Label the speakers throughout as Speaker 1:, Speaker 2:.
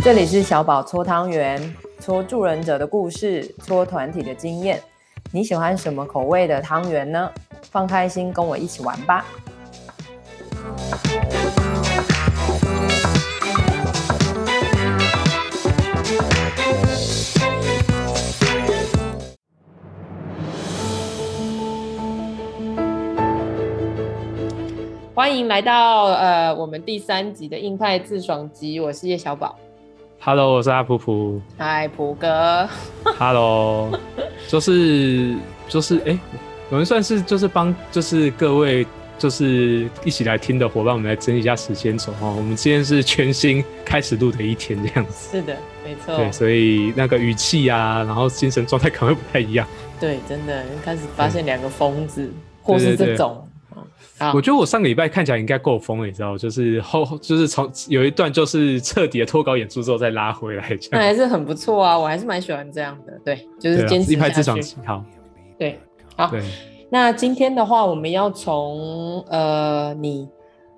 Speaker 1: 这里是小宝搓汤圆，搓助人者的故事，搓团体的经验。你喜欢什么口味的汤圆呢？放开心，跟我一起玩吧！欢迎来到呃我们第三集的硬派自爽集，我是叶小宝。
Speaker 2: Hello，我是阿普普。
Speaker 1: 嗨，普哥。
Speaker 2: Hello，就是就是哎、欸，我们算是就是帮就是各位就是一起来听的伙伴，我们来整理一下时间轴哈。我们今天是全新开始录的一天，这样子。
Speaker 1: 是的，没错。
Speaker 2: 对，所以那个语气啊，然后精神状态可能会不太一样。
Speaker 1: 对，真的开始发现两个疯子，或是这种。
Speaker 2: 我觉得我上个礼拜看起来应该够疯了，你知道，就是后就是从有一段就是彻底的脱稿演出之后再拉回来。那
Speaker 1: 还是很不错啊，我还是蛮喜欢这样的。对，就是坚持
Speaker 2: 一拍自爽。好，
Speaker 1: 对，好。
Speaker 2: 对，
Speaker 1: 那今天的话，我们要从呃你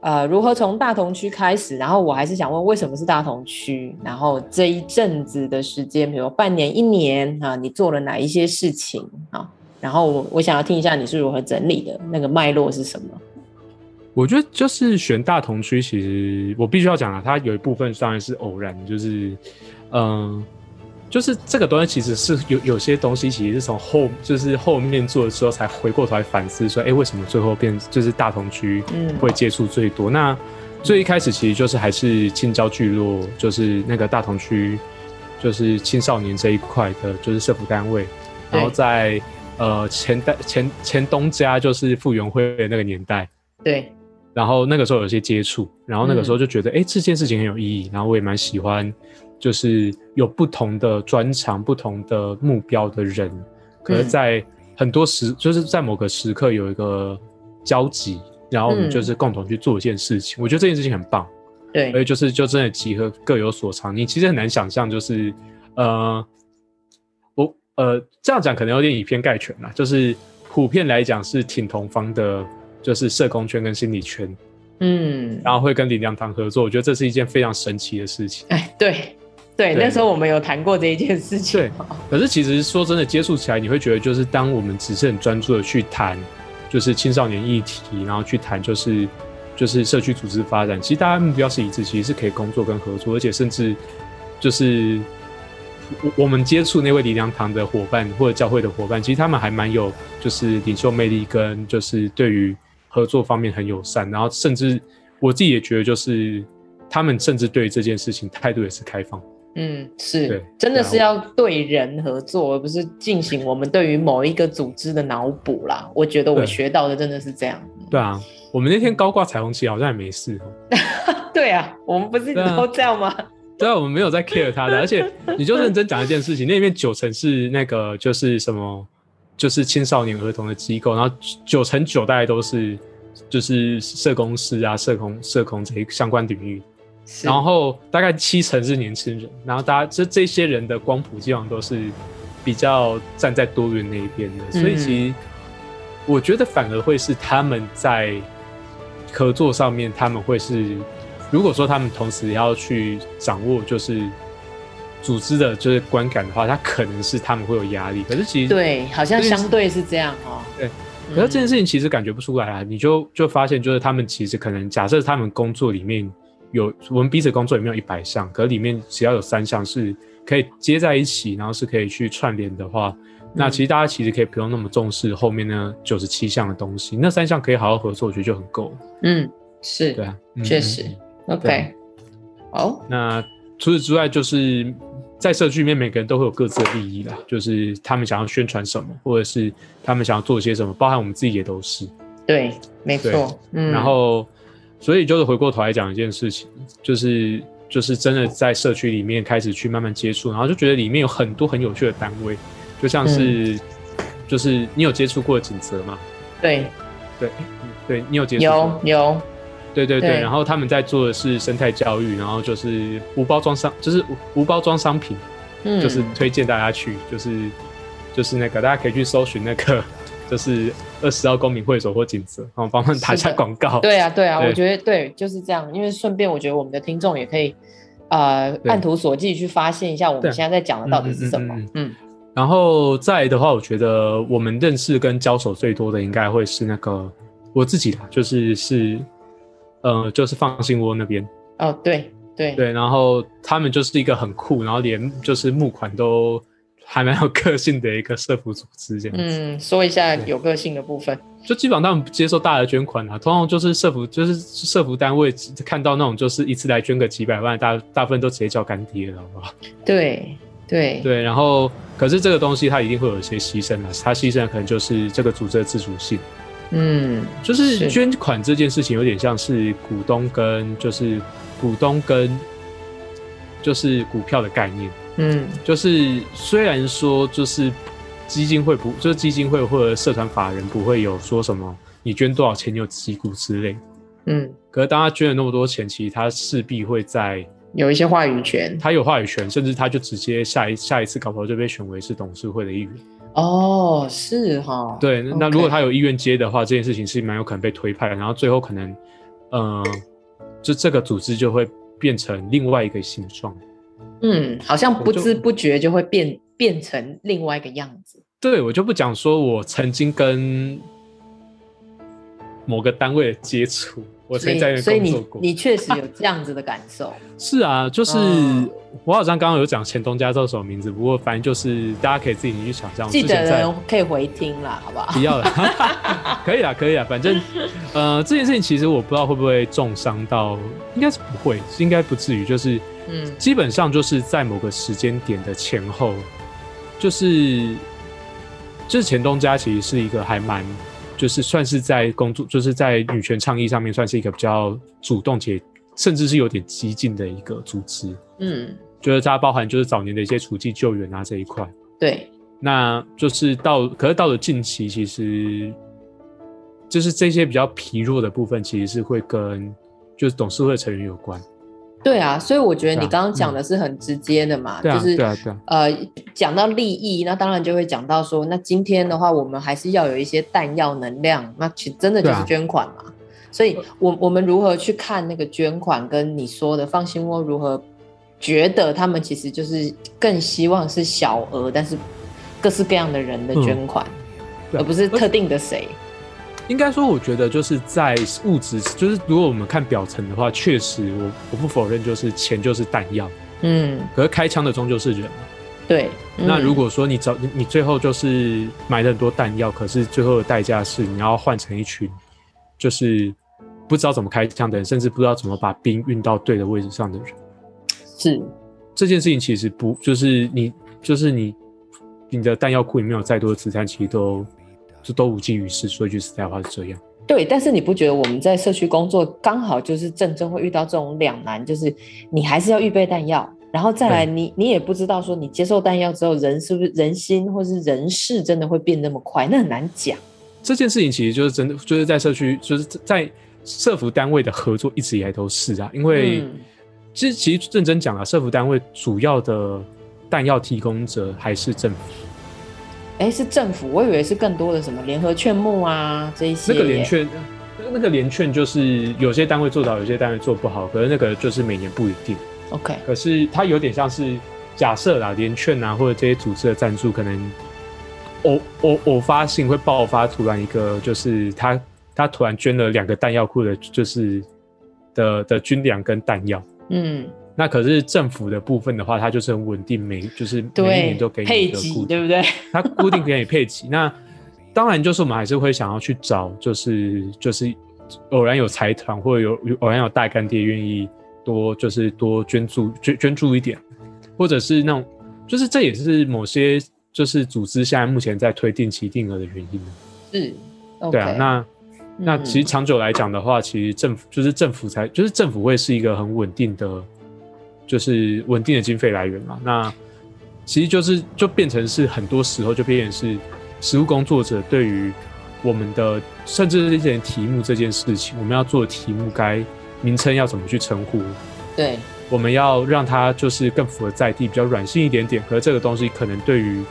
Speaker 1: 呃如何从大同区开始，然后我还是想问为什么是大同区，然后这一阵子的时间，比如半年、一年啊，你做了哪一些事情啊？然后我我想要听一下你是如何整理的，那个脉络是什么？
Speaker 2: 我觉得就是选大同区，其实我必须要讲啊，它有一部分当然是偶然，就是，嗯、呃，就是这个东西其实是有有些东西其实是从后就是后面做的时候才回过头来反思说，哎、欸，为什么最后变就是大同区会接触最多？嗯、那最一开始其实就是还是青椒聚落，就是那个大同区，就是青少年这一块的，就是社福单位，然后在呃前代前前东家就是傅园会的那个年代，
Speaker 1: 对。
Speaker 2: 然后那个时候有些接触，然后那个时候就觉得，哎、嗯，这件事情很有意义。然后我也蛮喜欢，就是有不同的专长、不同的目标的人，可是在很多时，就是在某个时刻有一个交集，然后我们就是共同去做一件事情。嗯、我觉得这件事情很棒，
Speaker 1: 对，
Speaker 2: 所以就是就真的集合各有所长。你其实很难想象，就是呃，我呃这样讲可能有点以偏概全啦，就是普遍来讲是挺同方的。就是社工圈跟心理圈，嗯，然后会跟李良堂合作，我觉得这是一件非常神奇的事情。
Speaker 1: 哎，对，对，对，那时候我们有谈过这一件事情。
Speaker 2: 对，可是其实说真的，接触起来你会觉得，就是当我们只是很专注的去谈，就是青少年议题，然后去谈就是就是社区组织发展，其实大家目标是一致，其实是可以工作跟合作，而且甚至就是我我们接触那位李良堂的伙伴或者教会的伙伴，其实他们还蛮有就是领袖魅力跟就是对于。合作方面很友善，然后甚至我自己也觉得，就是他们甚至对这件事情态度也是开放。
Speaker 1: 嗯，是，对，真的是要对人合作，而不是进行我们对于某一个组织的脑补啦。我觉得我学到的真的是这样。
Speaker 2: 对啊，我们那天高挂彩虹旗好像也没事。
Speaker 1: 对啊，我们不是都这样吗？
Speaker 2: 对啊，我们没有在 care 他的，而且你就认真讲一件事情，那边九成是那个就是什么？就是青少年儿童的机构，然后九成九大概都是就是社工师啊、社工、社工这一相关领域，然后大概七成是年轻人，然后大家这这些人的光谱基本上都是比较站在多元那一边的，所以其实我觉得反而会是他们在合作上面，他们会是如果说他们同时要去掌握就是。组织的就是观感的话，他可能是他们会有压力，可是其实
Speaker 1: 对，好像相对是这样哦。
Speaker 2: 对，可是这件事情其实感觉不出来啊，嗯、你就就发现就是他们其实可能假设他们工作里面有我们彼此工作里面有一百项，可是里面只要有三项是可以接在一起，然后是可以去串联的话，嗯、那其实大家其实可以不用那么重视后面呢九十七项的东西，那三项可以好好合作，我觉得就很够。
Speaker 1: 嗯，是，
Speaker 2: 对啊，
Speaker 1: 确实。嗯、OK，好，
Speaker 2: 那除此之外就是。在社区里面，每个人都会有各自的利益啦，就是他们想要宣传什么，或者是他们想要做些什么，包含我们自己也都是。
Speaker 1: 对，没错。嗯。
Speaker 2: 然后，所以就是回过头来讲一件事情，就是就是真的在社区里面开始去慢慢接触，然后就觉得里面有很多很有趣的单位，就像是，嗯、就是你有接触过锦泽吗？
Speaker 1: 对，
Speaker 2: 对，对你有接触
Speaker 1: 过？有有。
Speaker 2: 对对对，对，然后他们在做的是生态教育，然后就是无包装商，就是无包装商品，嗯，就是推荐大家去，就是就是那个大家可以去搜寻那个，就是二十号公民会所或景泽，然后帮他们打一下广告。
Speaker 1: 对啊对啊，我觉得对就是这样，因为顺便我觉得我们的听众也可以呃按图索骥去发现一下我们现在在讲的到底是什么。嗯，嗯，嗯，
Speaker 2: 嗯，然后再来的话，我觉得我们认识跟交手最多的应该会是那个我自己的，就是是呃就是放心窝那边。
Speaker 1: 哦，对对
Speaker 2: 对，然后他们就是一个很酷，然后连就是募款都。还蛮有个性的一个社服组织，这样子。嗯，
Speaker 1: 说一下有个性的部分。
Speaker 2: 就基本上他们接受大的捐款啊，通常就是社服，就是社服单位看到那种就是一次来捐个几百万，大大部分都直接叫干爹了，好不好？
Speaker 1: 对对
Speaker 2: 对，然后可是这个东西它一定会有一些牺牲啊，它牺牲的可能就是这个组织的自主性。
Speaker 1: 嗯，
Speaker 2: 就是捐款这件事情有点像是股东跟就是股东跟就是股票的概念。
Speaker 1: 嗯，
Speaker 2: 就是虽然说就是基金会不，就是基金会或者社团法人不会有说什么你捐多少钱你有几股之类，
Speaker 1: 嗯，
Speaker 2: 可是当他捐了那么多钱，其实他势必会在
Speaker 1: 有一些话语权，
Speaker 2: 他有话语权，甚至他就直接下一下一次搞不好就被选为是董事会的一员。
Speaker 1: 哦，是哈，
Speaker 2: 对，那如果他有意愿接的话这件事情是蛮有可能被推派的，然后最后可能，呃，就这个组织就会变成另外一个形状。
Speaker 1: 嗯，好像不知不觉就会变变成另外一个样子。
Speaker 2: 对，我就不讲说我曾经跟某个单位的接触，我曾经在那边工作过。
Speaker 1: 所以你你确实有这样子的感受。
Speaker 2: 是啊，就是、嗯、我好像刚刚有讲前东家叫什么名字，不过反正就是大家可以自己去想象。
Speaker 1: 记得的人可以回听啦，好不好？
Speaker 2: 不要了，可以啦，可以啦，反正呃这件事情其实我不知道会不会重伤到，应该是不会，应该不至于，就是。嗯，基本上就是在某个时间点的前后，就是就是前东家其实是一个还蛮，就是算是在工作，就是在女权倡议上面算是一个比较主动且甚至是有点激进的一个组织。
Speaker 1: 嗯，
Speaker 2: 就是它包含就是早年的一些处境救援啊这一块。
Speaker 1: 对，
Speaker 2: 那就是到可是到了近期，其实就是这些比较疲弱的部分，其实是会跟就是董事会成员有关。
Speaker 1: 对啊，所以我觉得你刚刚讲的是很直接的嘛，
Speaker 2: 嗯、
Speaker 1: 就是
Speaker 2: 啊，啊，
Speaker 1: 呃，讲到利益，那当然就会讲到说，那今天的话，我们还是要有一些弹药能量，那其实真的就是捐款嘛。啊、所以我，我我们如何去看那个捐款，跟你说的放心窝如何觉得他们其实就是更希望是小额，但是各式各样的人的捐款，嗯、而不是特定的谁。
Speaker 2: 应该说，我觉得就是在物质，就是如果我们看表层的话，确实我我不否认，就是钱就是弹药，
Speaker 1: 嗯，
Speaker 2: 可是开枪的终究是人，
Speaker 1: 对。
Speaker 2: 嗯、那如果说你找你你最后就是买了很多弹药，可是最后的代价是你要换成一群就是不知道怎么开枪的人，甚至不知道怎么把兵运到对的位置上的人，
Speaker 1: 是
Speaker 2: 这件事情其实不就是你就是你你的弹药库里面有再多的子弹，其实都。就都无济于事，说一句实在话是这样。
Speaker 1: 对，但是你不觉得我们在社区工作刚好就是正正会遇到这种两难，就是你还是要预备弹药，然后再来你对你也不知道说你接受弹药之后人是不是人心或是人事真的会变那么快，那很难讲。
Speaker 2: 这件事情其实就是真的，就是在社区，就是在社服单位的合作一直以来都是啊，因为其实、嗯、其实认真讲啊，社服单位主要的弹药提供者还是政府。
Speaker 1: 哎，是政府，我以为是更多的什么联合劝募啊这一些。
Speaker 2: 那个联劝，那个联劝就是有些单位做到，有些单位做不好，可是那个就是每年不一定。
Speaker 1: OK，
Speaker 2: 可是它有点像是假设啦，联劝啊或者这些组织的赞助，可能偶偶偶发性会爆发，突然一个就是他他突然捐了两个弹药库的，就是的的军粮跟弹药。
Speaker 1: 嗯。
Speaker 2: 那可是政府的部分的话，它就是很稳定，每就是每一年都给你一个固定，
Speaker 1: 对不对？
Speaker 2: 它固定给你配齐。那当然就是我们还是会想要去找，就是就是偶然有财团或者有偶然有大干爹愿意多就是多捐助捐捐助一点，或者是那种就是这也是某些就是组织现在目前在推定期定额的原因。
Speaker 1: 是，okay,
Speaker 2: 对啊。那那其实长久来讲的话，其实政府就是政府才就是政府会是一个很稳定的。就是稳定的经费来源嘛，那其实就是就变成是很多时候就变成是实务工作者对于我们的甚至是一些题目这件事情，我们要做的题目该名称要怎么去称呼？
Speaker 1: 对，
Speaker 2: 我们要让它就是更符合在地，比较软性一点点。可是这个东西可能对于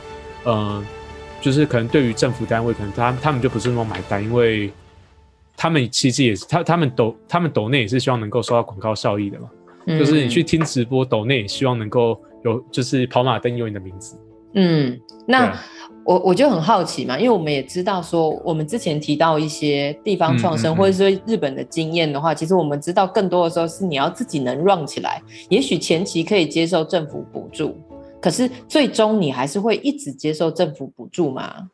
Speaker 2: 呃，就是可能对于政府单位，可能他他们就不是那么买单，因为他们其实也是他他们抖他们抖内也是希望能够收到广告效益的嘛。嗯、就是你去听直播抖内，希望能够有就是跑马灯有你的名字。
Speaker 1: 嗯，那我我就很好奇嘛，因为我们也知道说，我们之前提到一些地方创生，嗯嗯嗯或者说日本的经验的话，其实我们知道更多的时候是你要自己能 run 起来，也许前期可以接受政府补助，可是最终你还是会一直接受政府补助吗？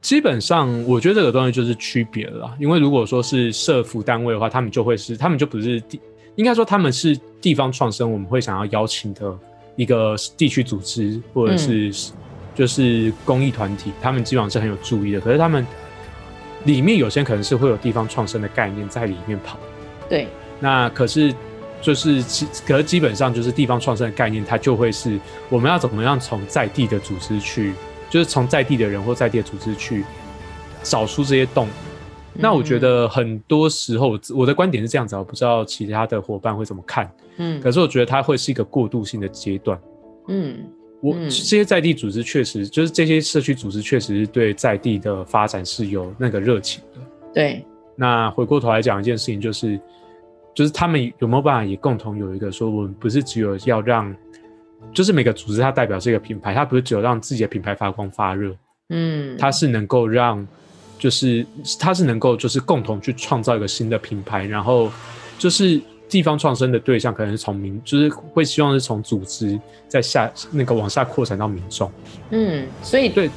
Speaker 2: 基本上，我觉得这个东西就是区别了啦，因为如果说是社服单位的话，他们就会是，他们就不是地，应该说他们是地方创生，我们会想要邀请的。一个地区组织或者是就是公益团体，嗯，他们基本上是很有注意的。可是他们里面有些可能是会有地方创生的概念在里面跑。
Speaker 1: 对。
Speaker 2: 那可是就是基，可是基本上就是地方创生的概念，它就会是我们要怎么样从在地的组织去，就是从在地的人或在地的组织去找出这些洞。那我觉得很多时候，我的观点是这样子，我不知道其他的伙伴会怎么看。嗯，可是我觉得它会是一个过渡性的阶段。嗯，我这些在地组织确实，就是这些社区组织确实是对在地的发展是有那个热情的。
Speaker 1: 对。
Speaker 2: 那回过头来讲一件事情，就是，就是他们有没有办法也共同有一个说，我们不是只有要让，就是每个组织它代表这个品牌，它不是只有让自己的品牌发光发热。嗯，它是能够让。就是它是能够就是共同去创造一个新的品牌，然后就是地方创生的对象可能是从民，就是会希望是从组织在下那个往下扩展到民众。
Speaker 1: 嗯，所以对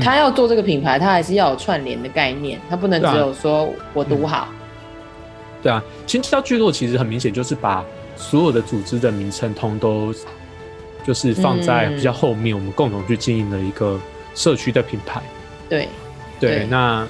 Speaker 1: 他要做这个品牌，他还是要有串联的概念，他不能只有说我读好。
Speaker 2: 对啊，青椒聚落其实很明显就是把所有的组织的名称通都就是放在比较后面，我们共同去经营的一个社区的品牌。对。对，那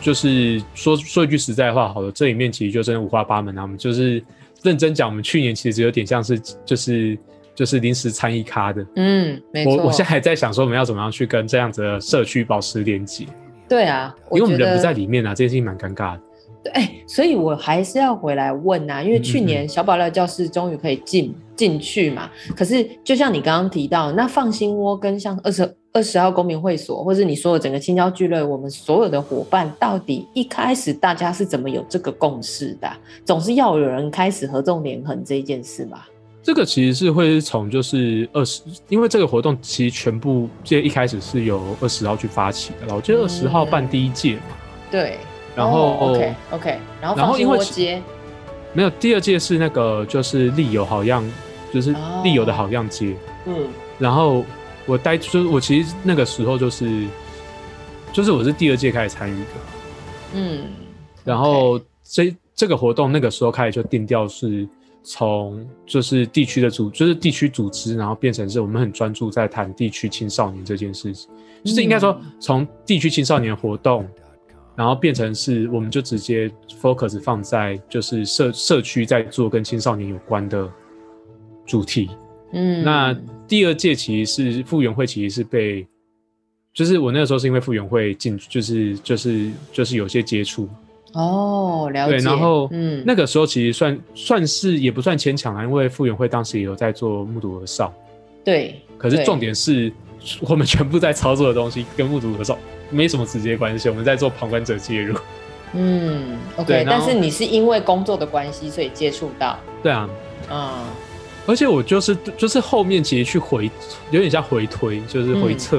Speaker 2: 就是说说一句实在话，好了，这里面其实就真的五花八门啊。我们就是认真讲，我们去年其实有点像是就是就是临时参一咖的。嗯，没错。我我现在还在想说，我们要怎么样去跟这样子的社区保持连接。
Speaker 1: 对啊，
Speaker 2: 因为我们人不在里面啊，这件事情蛮尴尬的。
Speaker 1: 对，哎，所以我还是要回来问啊，因为去年小宝乐教室终于可以进进去嘛。可是就像你刚刚提到，那放心窝跟像二十。二十号公民会所，或是你说的整个青椒聚乐，我们所有的伙伴，到底一开始大家是怎么有这个共识的？总是要有人开始合纵连横这一件事吧？
Speaker 2: 这个其实是会从就是二十，因为这个活动其实全部这一开始是由二十号去发起的，我记得二十号办第一届嘛、嗯。对。然后、
Speaker 1: 哦、OK OK，然后然后因为
Speaker 2: 没有第二届是那个就是利友好样，就是利友的好样街。嗯。然后。我待就是我其实那个时候就是，就是我是第二届开始参与的，嗯，然后这这个活动那个时候开始就定调是从就是地区的组就是地区组织，然后变成是我们很专注在谈地区青少年这件事情，就是应该说从地区青少年活动，然后变成是我们就直接 focus 放在就是社社区在做跟青少年有关的主题。嗯，那第二届其实是傅园会，其实是被，就是我那个时候是因为傅园会进，就是就是就是有些接触。
Speaker 1: 哦，了解。
Speaker 2: 对，然后嗯，那个时候其实算算是也不算牵强啊，因为傅园会当时也有在做目睹和少。
Speaker 1: 对。
Speaker 2: 可是重点是我们全部在操作的东西跟目睹和少没什么直接关系，我们在做旁观者介入。
Speaker 1: 嗯，OK。但是你是因为工作的关系，所以接触到。
Speaker 2: 对啊。嗯。而且我就是就是后面其实去回有点像回推，就是回测，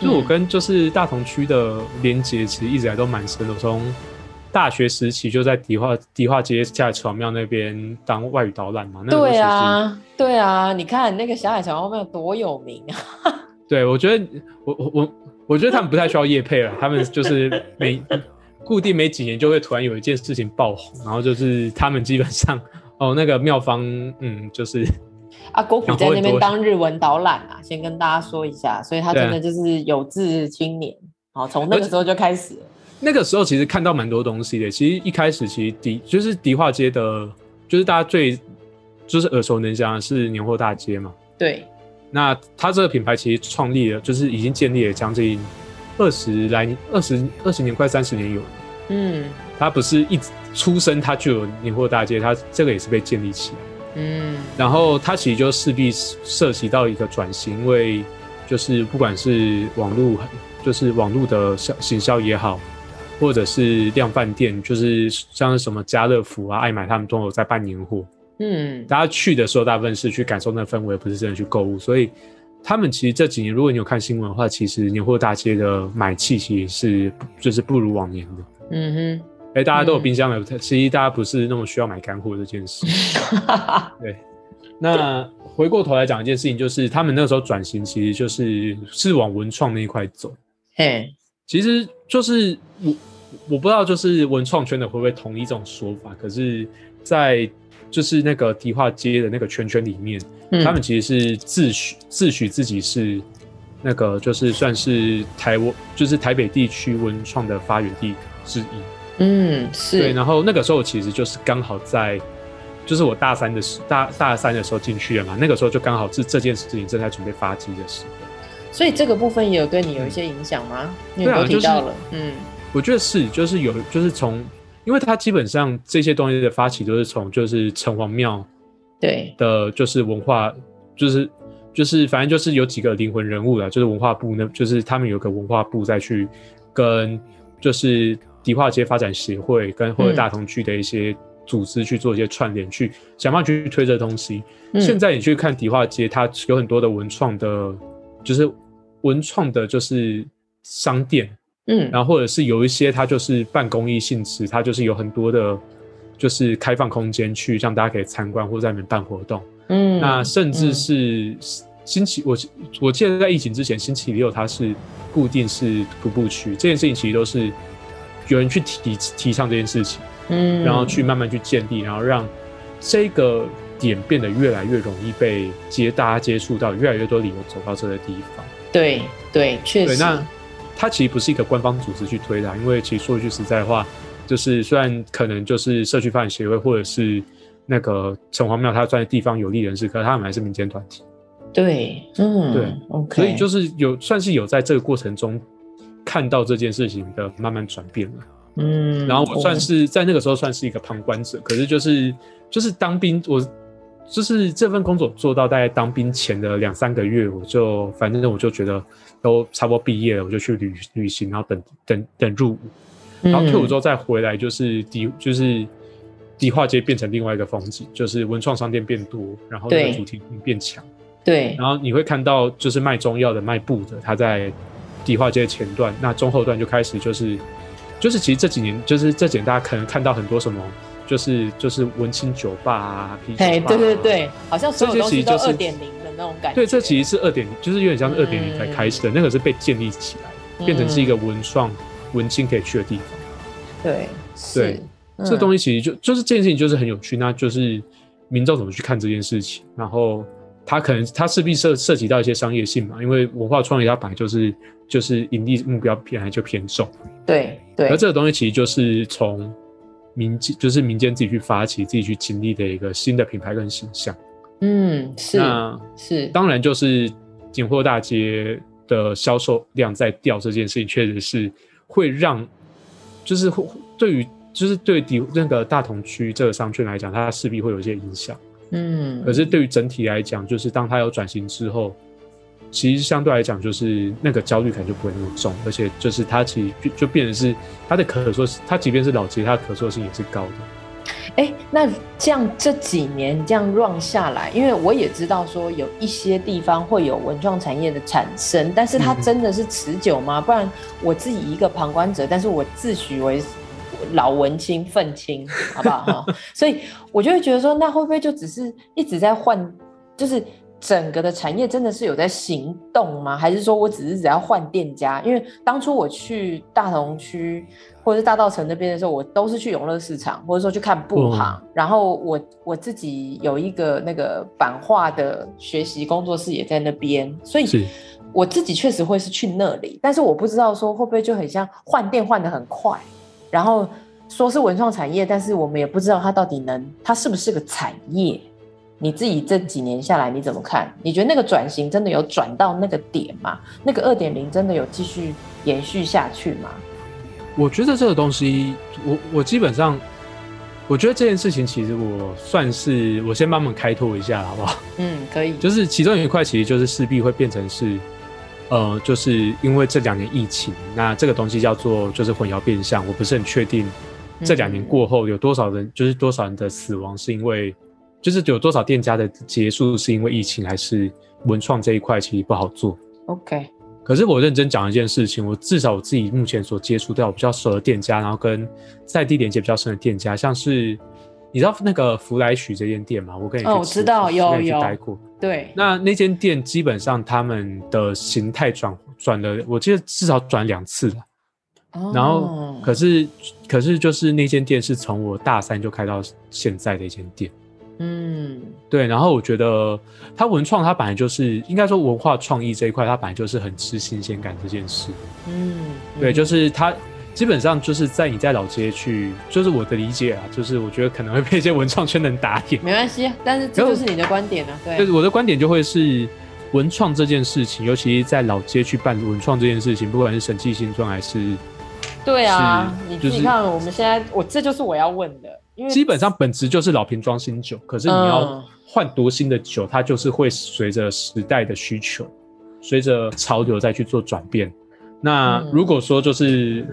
Speaker 2: 嗯、就我跟就是大同区的连接其实一直来都蛮深的。从大学时期就在迪化迪化街下海桥庙那边当外语导览嘛。
Speaker 1: 对啊，对啊，你看那个小海桥后面有多有名啊！
Speaker 2: 对，我觉得我我我我觉得他们不太需要业配了，他们就是每 固定没几年就会突然有一件事情爆红，然后就是他们基本上哦那个妙方嗯就是。
Speaker 1: 啊，郭普在那边当日文导览啊，先跟大家说一下，所以他真的就是有志青年，好，从那个时候就开始。
Speaker 2: 那个时候其实看到蛮多东西的，其实一开始其实迪就是迪化街的，就是大家最就是耳熟能详的是年货大街嘛。
Speaker 1: 对。
Speaker 2: 那他这个品牌其实创立了，就是已经建立了将近二十来二十二十年，快三十年有。嗯。他不是一出生他就有年货大街，他这个也是被建立起来。嗯，然后它其实就势必涉及到一个转型，因为就是不管是网络，就是网络的销行销也好，或者是量贩店，就是像什么家乐福啊、爱买，他们都有在办年货。
Speaker 1: 嗯，
Speaker 2: 大家去的时候大部分是去感受那氛围，不是真的去购物。所以他们其实这几年，如果你有看新闻的话，其实年货大街的买气其实是就是不如往年的。
Speaker 1: 嗯哼，
Speaker 2: 哎、欸，大家都有冰箱了，其实大家不是那么需要买干货这件事。对。那回过头来讲一件事情，就是他们那时候转型，其实就是是往文创那一块走。
Speaker 1: 嘿，
Speaker 2: 其实就是我我不知道，就是文创圈的会不会同意这种说法？可是，在就是那个迪化街的那个圈圈里面，嗯、他们其实是自诩自诩自己是那个就是算是台湾就是台北地区文创的发源地之一。
Speaker 1: 嗯，是
Speaker 2: 对。然后那个时候其实就是刚好在。就是我大三的时大大三的时候进去了嘛，那个时候就刚好是这件事情正在准备发迹的时候，
Speaker 1: 所以这个部分也有对你有一些影响吗？嗯、你都提到了，
Speaker 2: 啊，就是、嗯，我觉得是，就是有，就是从，因为它基本上这些东西的发起都是从就是城隍庙对的，就是文化，就是就是反正就是有几个灵魂人物啦，就是文化部那，就是他们有个文化部再去跟就是迪化街发展协会跟或者大同区的一些。嗯组织去做一些串联，去想办法去推这东西。嗯、现在你去看迪化街，它有很多的文创的，就是文创的，就是商店，嗯，然后或者是有一些它就是半公益性质，它就是有很多的，就是开放空间去让大家可以参观或者在里面办活动，嗯，那甚至是星期、嗯、我我记得在疫情之前，星期六它是固定是徒步区，这件事情其实都是有人去提提倡这件事情。嗯，然后去慢慢去建立，然后让这个点变得越来越容易被接，大家接触到，越来越多理由走到这个地方。
Speaker 1: 对对，确实。
Speaker 2: 对，那它其实不是一个官方组织去推的，因为其实说一句实在话，就是虽然可能就是社区发展协会或者是那个城隍庙，它算是地方有利人士，可是他们还是民间团体。
Speaker 1: 对，嗯，
Speaker 2: 对
Speaker 1: ，OK。
Speaker 2: 所以就是有算是有在这个过程中看到这件事情的慢慢转变了。嗯，然后我算是在那个时候算是一个旁观者，可是就是就是当兵，我就是这份工作做到大概当兵前的两三个月，我就反正我就觉得都差不多毕业了，我就去旅旅行，然后等等等入伍，然后退伍之后再回来，就是迪就是迪化街变成另外一个风景，就是文创商店变多，然后那个主题变强，
Speaker 1: 对，
Speaker 2: 然后你会看到就是卖中药的、卖布的，他在迪化街前段，那中后段就开始就是。就是其实这几年，就是这几年大家可能看到很多什么，就是就是文青酒吧啊，啤酒吧啊，
Speaker 1: 对对对，好像所有东西都二点零的那种感觉。
Speaker 2: 对，这其实是二点零，就是有点像二点零才开始的，嗯，那个是被建立起来，变成是一个文创文青可以去的地方。
Speaker 1: 对
Speaker 2: 对，嗯，这东西其实就就是这件事情就是很有趣，那就是民众怎么去看这件事情，然后。它可能它势必涉涉及到一些商业性嘛，因为文化创意它本来就是就是盈利目标偏还就偏重，
Speaker 1: 对对。
Speaker 2: 而这个东西其实就是从民间就是民间自己去发起自己去经历的一个新的品牌跟形象。
Speaker 1: 嗯，是
Speaker 2: 那是当然就是景货大街的销售量在掉这件事情，确实是会让就是对于就是对底那个大同区这个商圈来讲，它势必会有一些影响。嗯，可是对于整体来讲，就是当它有转型之后，其实相对来讲，就是那个焦虑感就不会那么重，而且就是它其实就就变成是它的可塑性，它即便是老街，它的可塑性也是高的。
Speaker 1: 哎、欸，那这样这几年这样 run 下来，因为我也知道说有一些地方会有文创产业的产生，但是它真的是持久吗？嗯、不然我自己一个旁观者，但是我自诩为。老文青愤青，好不好哈？所以我就会觉得说，那会不会就只是一直在换，就是整个的产业真的是有在行动吗？还是说我只是只要换店家？因为当初我去大同区或者是大道城那边的时候，我都是去永乐市场，或者说去看布行。嗯、然后我我自己有一个那个版画的学习工作室也在那边，所以我自己确实会是去那里。但是我不知道说会不会就很像换店换的很快。然后说是文创产业，但是我们也不知道它到底能，它是不是个产业？你自己这几年下来你怎么看？你觉得那个转型真的有转到那个点吗？那个二点零真的有继续延续下去吗？
Speaker 2: 我觉得这个东西，我我基本上，我觉得这件事情其实我算是我先帮忙开拓一下，好不好？
Speaker 1: 嗯，可以。
Speaker 2: 就是其中有一块，其实就是势必会变成是。呃，就是因为这两年疫情，那这个东西叫做就是混淆变相，我不是很确定这两年过后有多少人，嗯、就是多少人的死亡是因为就是有多少店家的结束是因为疫情，还是文创这一块其实不好做
Speaker 1: ？OK。
Speaker 2: 可是我认真讲一件事情，我至少我自己目前所接触到比较熟的店家，然后跟在地连接比较深的店家，像是你知道那个福来许这间店吗？我跟你哦，
Speaker 1: 我知道有有
Speaker 2: 待过。
Speaker 1: 对，
Speaker 2: 那那间店基本上他们的形态转转了，我记得至少转两次了。哦。然后可是可是就是那间店是从我大三就开到现在的一间店。
Speaker 1: 嗯，
Speaker 2: 对，然后我觉得他文创，他本来就是应该说文化创意这一块，他本来就是很吃新鲜感这件事。
Speaker 1: 嗯，
Speaker 2: 对，就是他基本上就是在你在老街去，就是我的理解啊，就是我觉得可能会被一些文创圈人打脸，
Speaker 1: 没关系，但是这就是你的观点啊。对，
Speaker 2: 就是我的观点就会是文创这件事情，尤其在老街去办文创这件事情，不管是审计新庄还是，
Speaker 1: 对啊，你自己看我们现在，我这就是我要问的。
Speaker 2: 基本上本质就是老瓶装新酒，可是你要换多新的酒，它就是会随着时代的需求，随着潮流再去做转变。那如果说就是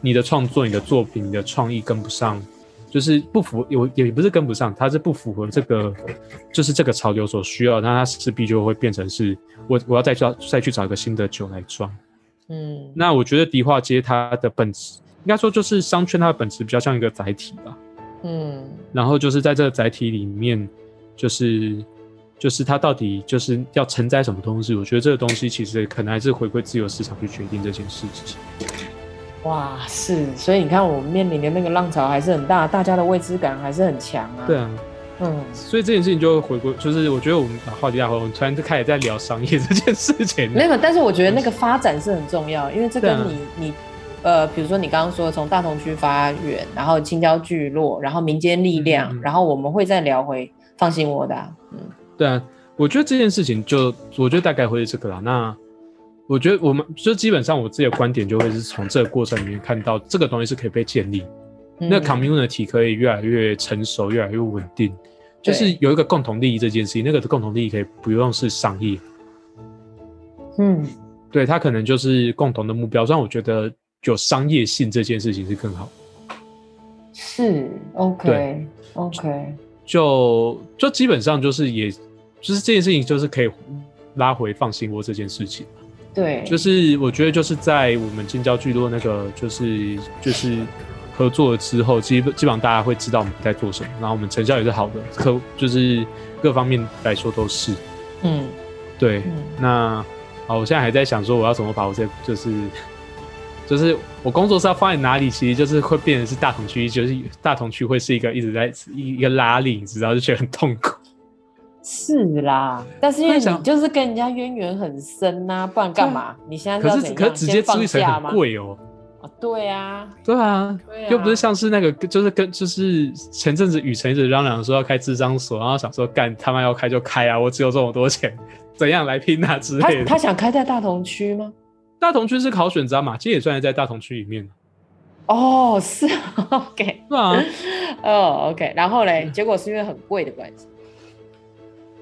Speaker 2: 你的创作、你的作品、你的创意跟不上，就是不符，也也不是跟不上，它是不符合这个，就是这个潮流所需要，那它势必就会变成是我我要再找再去找一个新的酒来装。
Speaker 1: 嗯，
Speaker 2: 那我觉得迪化街它的本质，应该说就是商圈它的本质比较像一个载体吧。
Speaker 1: 嗯，
Speaker 2: 然后就是在这个载体里面，就是就是它到底就是要承载什么东西？我觉得这个东西其实可能还是回归自由市场去决定这件事情。
Speaker 1: 哇，是，所以你看，我们面临的那个浪潮还是很大，大家的未知感还是很强啊。
Speaker 2: 对啊，
Speaker 1: 嗯，
Speaker 2: 所以这件事情就回归，就是我觉得我们把话题带回，我们突然就开始在聊商业这件事情。
Speaker 1: 没有，但是我觉得那个 发展是很重要，因为这跟你、啊、你。呃，比如说你刚刚说从大同区发源，然后青椒聚落，然后民间力量，嗯嗯、然后我们会再聊回放心我的、啊，嗯，
Speaker 2: 对啊，我觉得这件事情就我觉得大概会是这个啦。那我觉得我们就基本上我自己的观点就会是从这个过程里面看到这个东西是可以被建立，嗯、那 community 可以越来越成熟，越来越稳定，就是有一个共同利益这件事情，那个共同利益可以不用是商业，
Speaker 1: 嗯，
Speaker 2: 对，它可能就是共同的目标，虽然我觉得。有商业性这件事情是更好，
Speaker 1: 是 OK 对。OK，
Speaker 2: 就就基本上就是也就是这件事情就是可以拉回放心窝这件事情，
Speaker 1: 对，
Speaker 2: 就是我觉得就是在我们金交聚落那个就是就是合作之后，基本基本上大家会知道我们在做什么，然后我们成效也是好的，可就是各方面来说都是，
Speaker 1: 嗯，
Speaker 2: 对，
Speaker 1: 嗯、
Speaker 2: 那好，我现在还在想说我要怎么把我这就是。就是我工作是要放在哪里，其实就是会变成是大同区，就是大同区会是一个一直在一一个拉力，你知道就觉得很痛苦。
Speaker 1: 是啦，但是因为你就是跟人家渊源很深呐、啊，不然干嘛？你现在可是
Speaker 2: 可是直接租一层很贵哦。
Speaker 1: 啊，对啊，
Speaker 2: 对啊，又不是像是那个，就是跟就是前阵子雨辰一直嚷嚷说要开智商所，然后想说干他妈要开就开啊，我只有这么多钱，怎样来拼啊之类的。
Speaker 1: 他他想开在大同区吗？
Speaker 2: 大同区是考选择嘛，其实也算是在大同区里面。
Speaker 1: 哦，是，OK，
Speaker 2: 是啊，
Speaker 1: 哦，OK，然后嘞，结果是因为很贵的关系，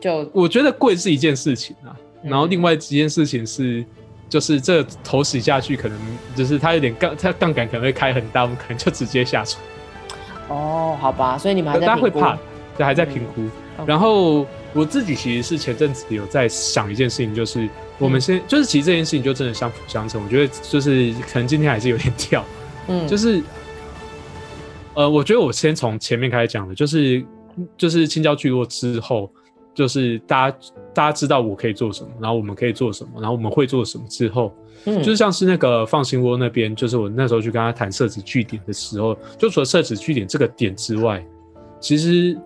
Speaker 1: 就
Speaker 2: 我觉得贵是一件事情啊，嗯、然后另外一件事情是，就是这头洗下去，可能就是它有点杠，它杠杆可能会开很大，我们可能就直接下船。
Speaker 1: 哦，好吧，所以你们还在
Speaker 2: 大家会怕，对，还在评估。嗯、然后我自己其实是前阵子有在想一件事情，就是。我们先就是，其实这件事情就真的相辅相成。我觉得就是可能今天还是有点 跳，
Speaker 1: 嗯，
Speaker 2: 就是，呃，我觉得我先从前面开始讲的，就是就是青椒聚落之后，就是大家大家知道我可以做什么，然后我们可以做什么，然后我们会做什么之后，嗯，就是像是那个放心窝那边，就是我那时候去跟他谈设置据点的时候，就除了设置据点这个点之外，其实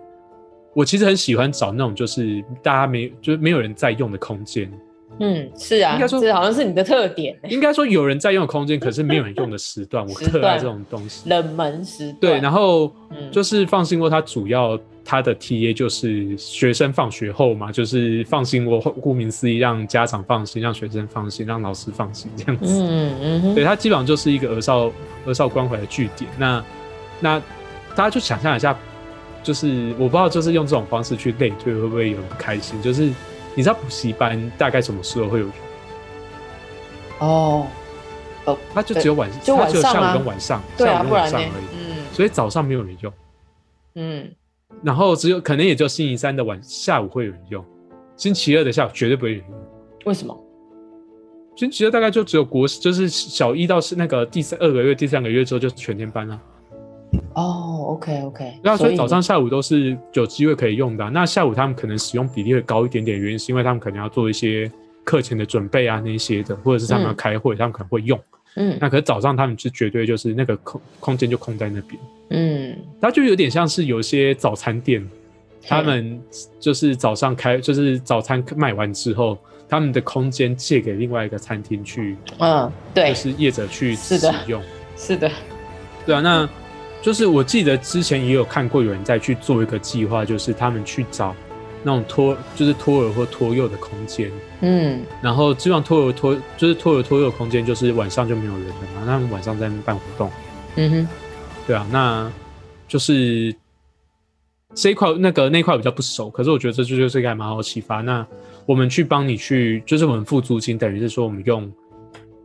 Speaker 2: 我其实很喜欢找那种就是大家没就是没有人在用的空间。
Speaker 1: 嗯，是啊，应该说这好像是你的特点。
Speaker 2: 应该说有人在用的空间，可是没有人用的时段，我特爱这种东西。
Speaker 1: 冷门时段。
Speaker 2: 对，然后就是放心窝，它主要它的 TA 就是学生放学后嘛，就是放心窝，顾名思义，让家长放心，让学生放心，让老师放心这样子。
Speaker 1: 嗯嗯，
Speaker 2: 对，它基本上就是一个儿少儿少关怀的据点。那那大家就想象一下，就是我不知道，就是用这种方式去类推，会不会有人不开心？就是。你知道补习班大概什么时候会有人？
Speaker 1: 哦，
Speaker 2: 哦，他就只有晚，
Speaker 1: 就，就晚上
Speaker 2: 他只有下午跟晚上，
Speaker 1: 对啊，
Speaker 2: 下午跟晚上
Speaker 1: 而已。
Speaker 2: 嗯，所以早上没有人用。
Speaker 1: 嗯，
Speaker 2: 然后只有可能也就星期三的晚下午会有人用，星期二的下午绝对不会有人用。
Speaker 1: 为什么？
Speaker 2: 星期二大概就只有国，就是小一到是那个第三二个月、第三个月之后就全天班了。
Speaker 1: 哦，OK OK。
Speaker 2: 对啊，所以早上下午都是有机会可以用的啊。那下午他们可能使用比例会高一点点，原因是因为他们可能要做一些课前的准备啊那些的，或者是他们要开会，嗯，他们可能会用。嗯，那可是早上他们是绝对就是那个空空间就空在那边。嗯，它就有点像是有些早餐店，他们就是早上开，就是早餐卖完之后。他们的空间借给另外一个餐厅去，嗯，对，就是业者去使用，
Speaker 1: 是的，是的，
Speaker 2: 对啊，那就是我记得之前也有看过有人在去做一个计划，就是他们去找那种托，就是托儿或托幼的空间，嗯，然后希望托儿托，就是托儿托幼的空间，就是晚上就没有人了嘛，他们晚上在那边办活动，嗯哼，对啊，那就是。这一块那个那块比较不熟，可是我觉得这就就是一个还蛮好启发。那我们去帮你去，就是我们付租金，等于是说我们用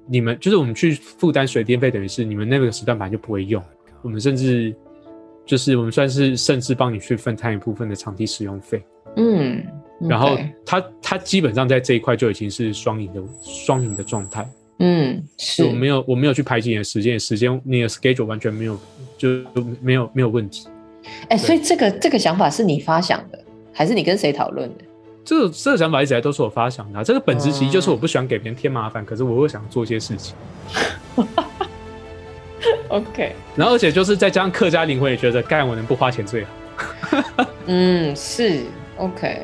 Speaker 2: 你们，就是我们去负担水电费，等于是你们那个时段本来就不会用。我们甚至就是我们算是甚至帮你去分摊一部分的场地使用费。嗯，然后他他基本上在这一块就已经是双赢的双赢的状态。嗯，是我没有我没有去排挤你的时间，时间你的 schedule 完全没有就没有没有问题。
Speaker 1: 哎、欸，所以这个这个想法是你发想的，还是你跟谁讨论的？
Speaker 2: 这个这个想法一直来都是我发想的、啊。这个本质其实就是我不喜欢给别人添麻烦、嗯，可是我又想做一些事情。
Speaker 1: OK。
Speaker 2: 然后而且就是再加上客家灵魂也觉得，干我能不花钱最好。
Speaker 1: 嗯，是 OK。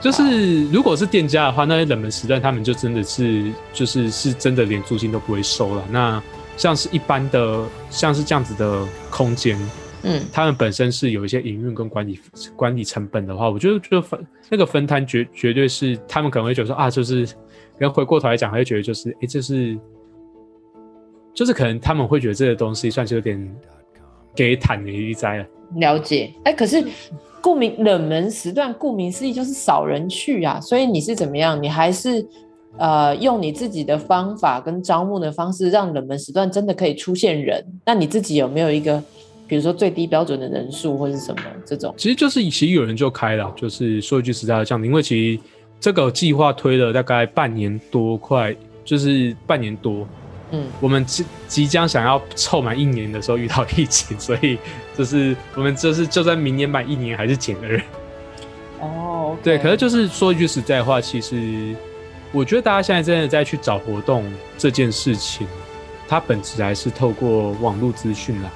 Speaker 2: 就是如果是店家的话，那些冷门时段他们就真的是就是是真的连租金都不会收了。那像是一般的像是这样子的空间。嗯，他们本身是有一些营运跟管理管理成本的话，我觉得就分那个分摊绝绝对是他们可能会觉得说啊，就是，然后回过头来讲，还会觉得就是，哎、欸，这是，就是可能他们会觉得这个东西算是有点给坦的一灾了。
Speaker 1: 了解，哎、欸，可是顾名冷门时段，顾名思义就是少人去啊，所以你是怎么样？你还是呃用你自己的方法跟招募的方式，让冷门时段真的可以出现人？那你自己有没有一个？比如说最低标准的人数或是什么这种，
Speaker 2: 其实就是其实有人就开了，就是说一句实在的，这样，因为其实这个计划推了大概半年多，快就是半年多，嗯，我们即即将想要凑满一年的时候遇到疫情，所以就是我们就是就算明年满一年还是减了人。
Speaker 1: 哦、okay，
Speaker 2: 对，可是就是说一句实在话，其实我觉得大家现在真的在去找活动这件事情，它本质还是透过网络资讯啦。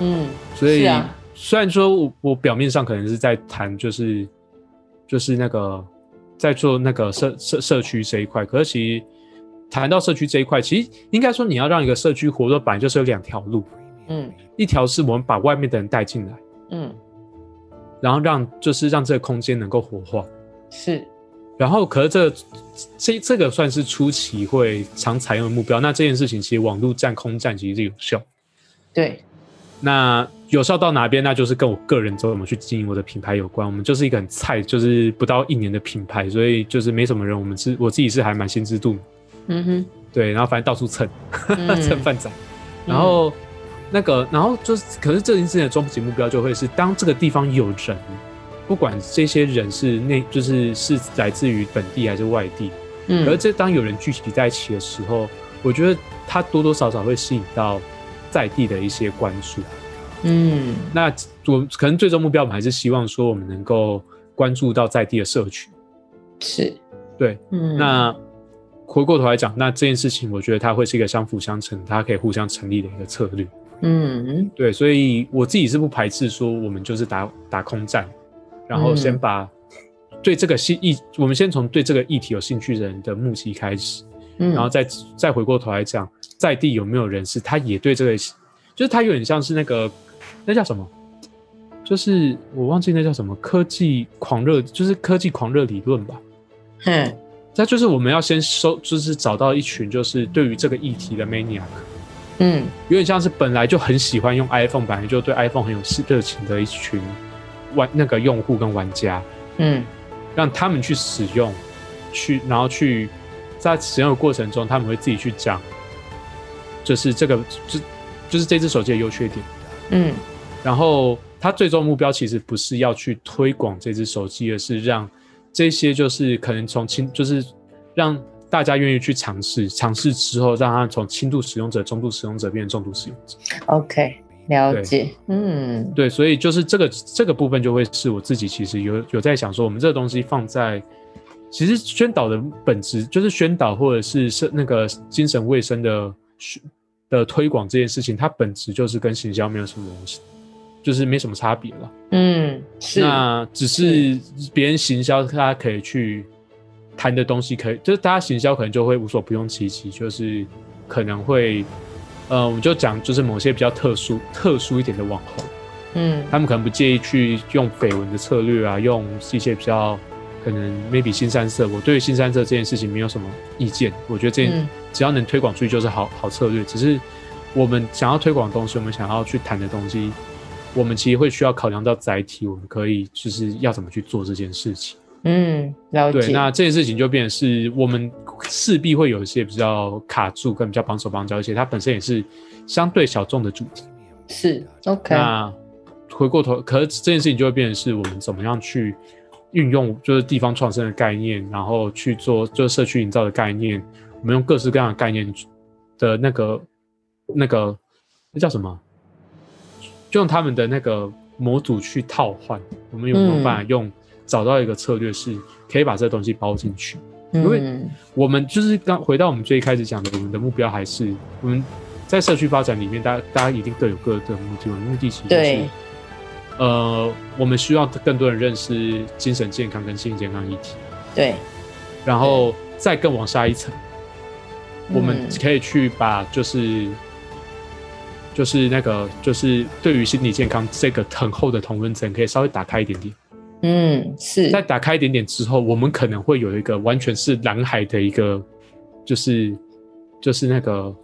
Speaker 2: 嗯，所以、啊、虽然说我我表面上可能是在谈，就是就是那个在做那个社社社区这一块，可是其实谈到社区这一块，其实应该说你要让一个社区活动，本来就是有两条路，嗯，一条是我们把外面的人带进来，嗯，然后让就是让这个空间能够活化，
Speaker 1: 是，
Speaker 2: 然后可是这、这这个算是初期会常采用的目标，那这件事情其实网络占空战其实是有效，
Speaker 1: 对。
Speaker 2: 那有效到哪边？那就是跟我个人怎么去经营我的品牌有关。我们就是一个很菜，就是不到一年的品牌，所以就是没什么人。我们是我自己是还蛮心知肚明。嗯哼，对，然后反正到处蹭，蹭饭仔。然后、嗯、那个，然后就是，可是这件事情的终极目标就会是，当这个地方有人，不管这些人是那，就是是来自于本地还是外地，嗯，而这当有人聚集在一起的时候，我觉得他多多少少会吸引到。在地的一些关注，嗯，那我可能最终目标，我们还是希望说，我们能够关注到在地的社群，
Speaker 1: 是，
Speaker 2: 对，嗯，那回过头来讲，那这件事情，我觉得它会是一个相辅相成，它可以互相成立的一个策略，嗯，对，所以我自己是不排斥说，我们就是打打空战，然后先把对这个议，我们先从对这个议题有兴趣的人的募集开始。然后再再回过头来讲，在地有没有人士，他也对这个，就是他有点像是那个，那叫什么？就是我忘记那叫什么科技狂热，就是科技狂热理论吧。嗯，那就是我们要先收，就是找到一群就是对于这个议题的 maniac。嗯，有点像是本来就很喜欢用 iPhone，本来就对 iPhone 很有热情的一群玩那个用户跟玩家。嗯，让他们去使用，去然后去。在使用的过程中，他们会自己去讲，就是这个，就就是这只手机的优缺点，嗯，然后他最终目标其实不是要去推广这只手机，而是让这些就是可能从轻，就是让大家愿意去尝试，尝试之后让他从轻度使用者、中度使用者变成重度使用者。
Speaker 1: OK，了解。嗯，
Speaker 2: 对，所以就是这个这个部分就会是我自己其实有有在想说，我们这个东西放在其实宣导的本质就是宣导或者是是那个精神卫生的的推广这件事情，它本质就是跟行销没有什么东西。就是没什么差别了，
Speaker 1: 嗯，是，
Speaker 2: 那只是别人行销，他可以去谈的东西，可以就是大家行销可能就会无所不用其极，就是可能会，呃，我们就讲就是某些比较特殊、特殊一点的网红，
Speaker 1: 嗯，
Speaker 2: 他们可能不介意去用绯闻的策略啊，用一些比较可能 maybe 新三色，我对于腥膻色这件事情没有什么意见，我觉得这只要能推广出去就是好好策略，只是我们想要推广的东西，我们想要去谈的东西。我们其实会需要考量到载体，我们可以就是要怎么去做这件事情。
Speaker 1: 嗯，了解。
Speaker 2: 对，那这件事情就变成是我们势必会有一些比较卡住，跟比较绑手绑脚，而且它本身也是相对小众的主题。
Speaker 1: 是，OK。
Speaker 2: 那回过头，可是这件事情就会变成是我们怎么样去运用，就是地方创生的概念，然后去做就是社区营造的概念，我们用各式各样的概念的那个那个那叫什么？就用他们的那个模组去套换，我们有没有办法用找到一个策略，是可以把这东西包进去？因为我们就是刚回到我们最一开始讲的，我们的目标还是我们在社区发展里面，大家大家一定各有各的目的。我们目的其实是，呃，我们需要更多人认识精神健康跟心理健康议题。
Speaker 1: 对，
Speaker 2: 然后再更往下一层，我们可以去把就是。就是那个，就是对于心理健康这个很厚的同温层，可以稍微打开一点点。
Speaker 1: 嗯，是。
Speaker 2: 在打开一点点之后，我们可能会有一个完全是蓝海的一个，就是就是那个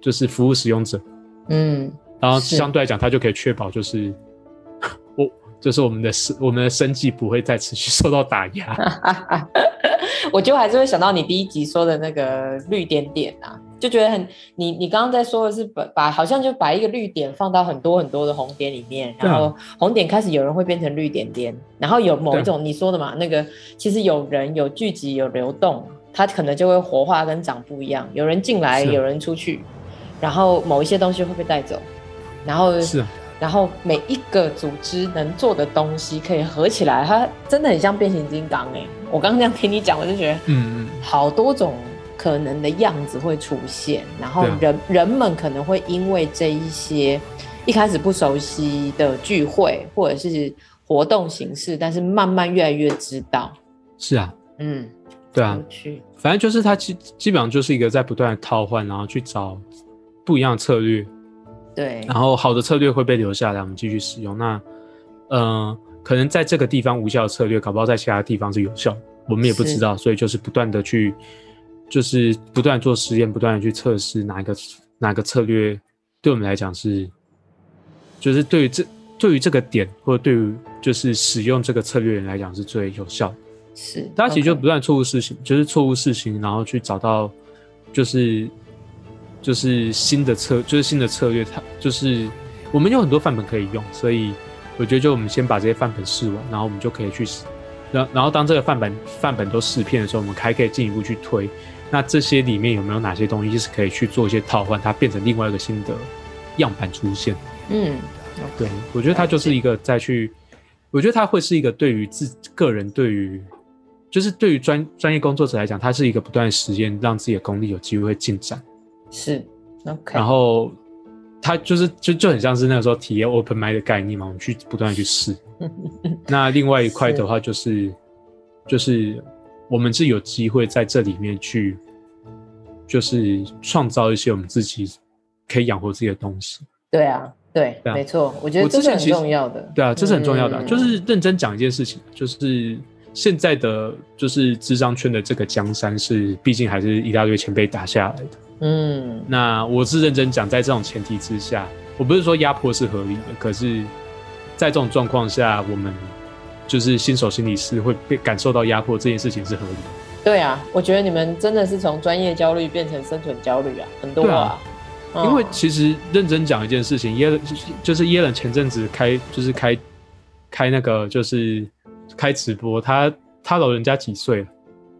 Speaker 2: 就是服务使用者。
Speaker 1: 嗯，
Speaker 2: 然后相对来讲，它就可以确保就是 我就是我们的生我们的生计不会再持续受到打压。
Speaker 1: 我就还是会想到你第一集说的那个绿点点啊。就觉得很，你你刚刚在说的是把把好像就把一个绿点放到很多很多的红点里面，然后红点开始有人会变成绿点点，然后有某一种你说的嘛，那个其实有人有聚集有流动，它可能就会活化跟长不一样，有人进来有人出去，然后某一些东西会被带走，然后是，然后每一个组织能做的东西可以合起来，它真的很像变形金刚哎，我刚刚这样听你讲，我就觉得嗯嗯，好多种。可能的样子会出现，然后人、啊、人们可能会因为这一些一开始不熟悉的聚会或者是活动形式，但是慢慢越来越知道。
Speaker 2: 是啊，
Speaker 1: 嗯，
Speaker 2: 对啊，反正就是它基基本上就是一个在不断的套换，然后去找不一样的策略。
Speaker 1: 对，
Speaker 2: 然后好的策略会被留下来，我们继续使用。那呃，可能在这个地方无效的策略，搞不好在其他地方是有效，我们也不知道，所以就是不断的去。就是不断做实验，不断的去测试哪一个哪个策略对我们来讲是，就是对于这对于这个点，或者对于就是使用这个策略人来讲是最有效的。
Speaker 1: 是，
Speaker 2: 大家其实就不断错误事情，就是错误事情，然后去找到就是就是新的策，就是新的策略。它就是我们有很多范本可以用，所以我觉得就我们先把这些范本试完，然后我们就可以去，然然后当这个范本范本都试遍的时候，我们还可以进一步去推。那这些里面有没有哪些东西是可以去做一些套换，它变成另外一个新的样板出现？
Speaker 1: 嗯，
Speaker 2: 对，我觉得它就是一个再去，我觉得它会是一个对于自个人，对于就是对于专专业工作者来讲，它是一个不断实验，让自己的功力有机会进展。
Speaker 1: 是，OK。
Speaker 2: 然后它就是就就很像是那个时候体验 open mind 的概念嘛，我们去不断的去试。那另外一块的话就是就是。我们是有机会在这里面去，就是创造一些我们自己可以养活自己的东西。
Speaker 1: 对啊，对，对啊，没错，我觉得这是很重要的。
Speaker 2: 对啊，这是很重要的啊。嗯，就是认真讲一件事情，就是现在的就是智商圈的这个江山是，毕竟还是一大堆前辈打下来的。
Speaker 1: 嗯，
Speaker 2: 那我是认真讲，在这种前提之下，我不是说压迫是合理的，可是，在这种状况下，我们。就是新手心理师会被感受到压迫，这件事情是合理的。
Speaker 1: 对啊，我觉得你们真的是从专业焦虑变成生存焦虑啊，很多啊。
Speaker 2: 因为其实认真讲一件事情，耶伦就是耶伦前阵子开就是开开那个就是开直播，他他老人家几岁了？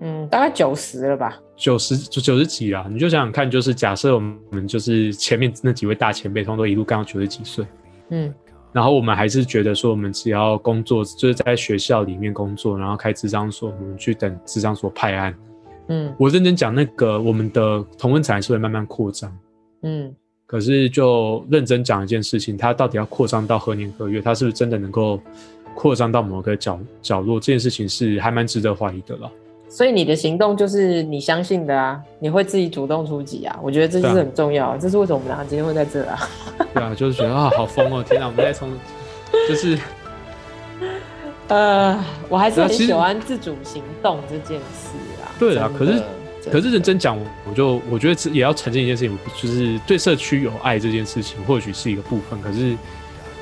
Speaker 1: 嗯，大概九十了吧，
Speaker 2: 九十就九十几啦。你就想想看，就是假设我们就是前面那几位大前辈，通都一路干到九十几岁，
Speaker 1: 嗯，
Speaker 2: 然后我们还是觉得说，我们只要工作，就是在学校里面工作，然后开智商所，我们去等智商所派案。
Speaker 1: 嗯，
Speaker 2: 我认真讲，那个我们的同温层是会慢慢扩张。
Speaker 1: 嗯，
Speaker 2: 可是就认真讲一件事情，它到底要扩张到何年何月？它是不是真的能够扩张到某个角角落？这件事情是还蛮值得怀疑的了。
Speaker 1: 所以你的行动就是你相信的啊，你会自己主动出击啊，我觉得这是很重要，啊、这是为什么我们两个今天会在这啊？
Speaker 2: 对啊，就是觉得啊，好疯哦！天哪，我们在从 就是，
Speaker 1: 呃，我还是很喜欢自主行动这件事啊。
Speaker 2: 对啊，可是可是认真讲，我就我觉得也要承认一件事情，就是对社区有爱这件事情，或许是一个部分，可是。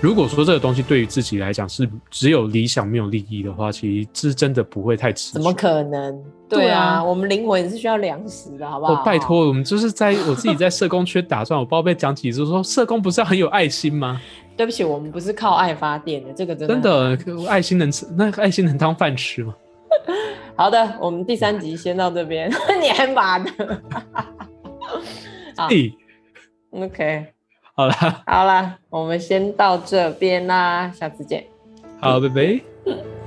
Speaker 2: 如果说这个东西对于自己来讲是只有理想没有利益的话，其实是真的不会太持久。
Speaker 1: 怎么可能？对啊，我们灵魂也是需要粮食的，好不好？
Speaker 2: 哦，拜托，我们就是在我自己在社工圈打转，我不知道被讲几次，说社工不是要很有爱心吗？
Speaker 1: 对不起，我们不是靠爱发电的，这个真的
Speaker 2: 真的爱心能吃，那爱心能当饭吃吗？
Speaker 1: 好的，我们第三集先到这边，你还骂的？好，OK。
Speaker 2: 好了，
Speaker 1: 好了，我们先到这边啦，下次见。
Speaker 2: 好，拜拜。